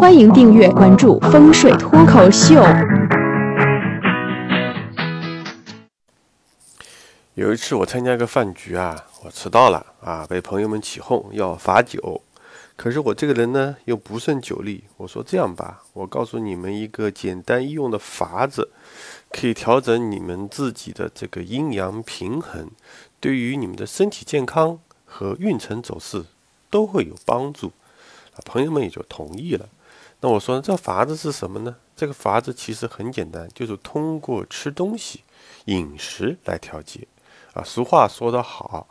欢迎订阅关注风水脱口秀。有一次我参加一个饭局啊，我迟到了啊，被朋友们起哄要罚酒。可是我这个人呢又不胜酒力，我说这样吧，我告诉你们一个简单易用的法子，可以调整你们自己的这个阴阳平衡，对于你们的身体健康和运程走势都会有帮助。啊，朋友们也就同意了。那我说这法子是什么呢？这个法子其实很简单，就是通过吃东西、饮食来调节。啊，俗话说得好，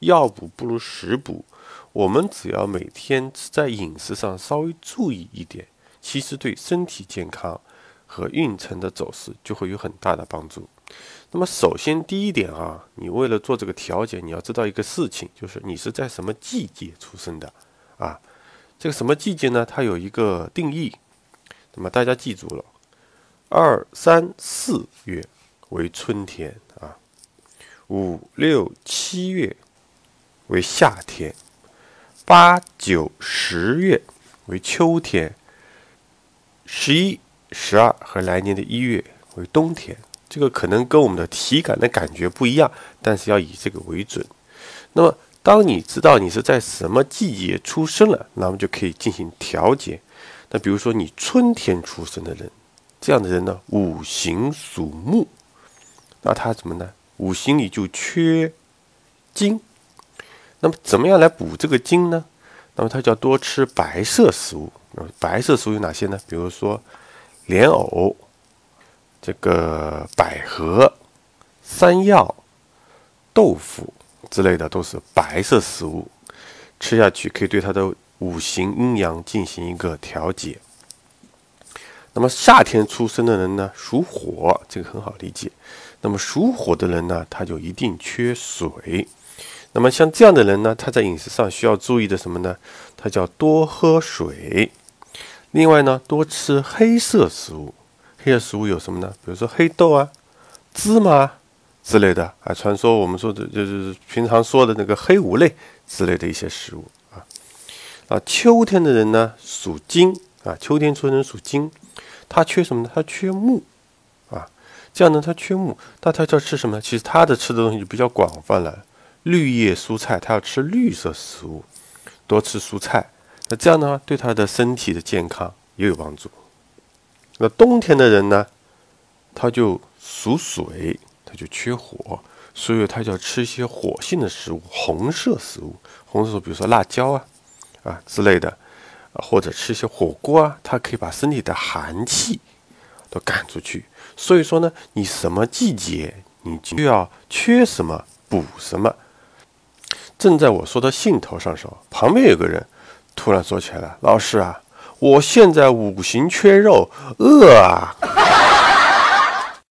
药补不如食补。我们只要每天在饮食上稍微注意一点，其实对身体健康和运程的走势就会有很大的帮助。那么，首先第一点啊，你为了做这个调节，你要知道一个事情，就是你是在什么季节出生的啊？这个什么季节呢？它有一个定义。那么大家记住了，二三四月为春天啊，五六七月为夏天。八九十月为秋天，十一、十二和来年的一月为冬天。这个可能跟我们的体感的感觉不一样，但是要以这个为准。那么，当你知道你是在什么季节出生了，那么就可以进行调节。那比如说你春天出生的人，这样的人呢，五行属木，那他怎么呢？五行里就缺金。那么怎么样来补这个金呢？那么他就要多吃白色食物。那白色食物有哪些呢？比如说莲藕、这个百合、山药、豆腐之类的都是白色食物，吃下去可以对它的五行阴阳进行一个调节。那么夏天出生的人呢，属火，这个很好理解。那么属火的人呢，他就一定缺水。那么像这样的人呢，他在饮食上需要注意的什么呢？他叫多喝水，另外呢，多吃黑色食物。黑色食物有什么呢？比如说黑豆啊、芝麻之类的啊，传说我们说的就是平常说的那个黑五类之类的一些食物啊。啊，秋天的人呢属金啊，秋天出生属金，他缺什么呢？他缺木啊。这样呢，他缺木，那他要吃什么？其实他的吃的东西就比较广泛了。绿叶蔬菜，他要吃绿色食物，多吃蔬菜。那这样的话，对他的身体的健康也有帮助。那冬天的人呢，他就属水，就缺火，所以他就要吃一些火性的食物，红色食物。红色食物，比如说辣椒啊，啊之类的，或者吃一些火锅啊，它可以把身体的寒气都赶出去。所以说呢，你什么季节，你就要缺什么补什么。正在我说的兴头上时候，旁边有个人突然说起来了：“老师啊，我现在五行缺肉，饿啊！”